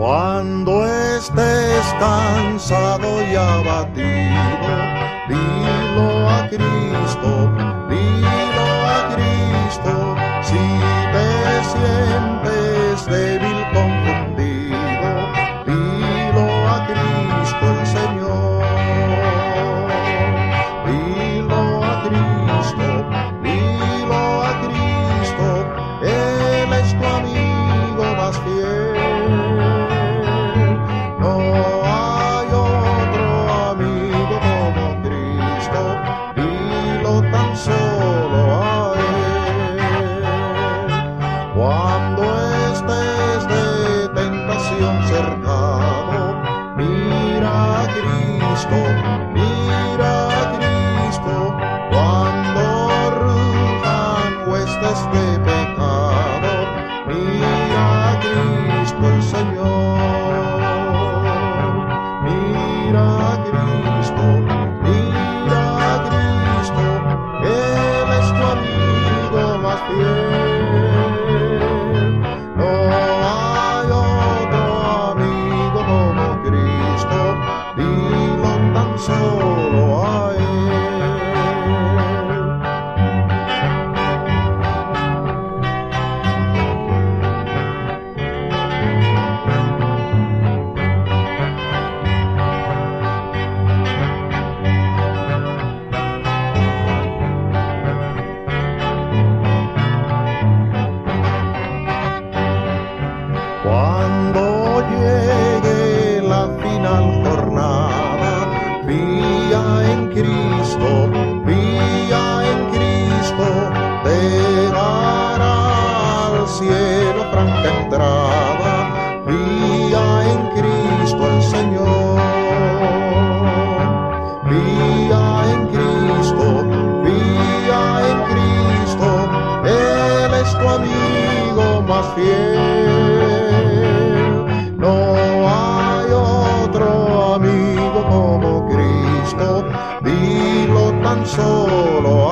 Cuando estés cansado y abatido, dilo a Cristo, solo a Él. Cuando estés de tentación cercado, mira a Cristo, Cristo, en Cristo, te dará al cielo franca entrada, vía en Cristo el Señor. Vía en Cristo, vía en Cristo, Él es tu amigo más fiel. consolo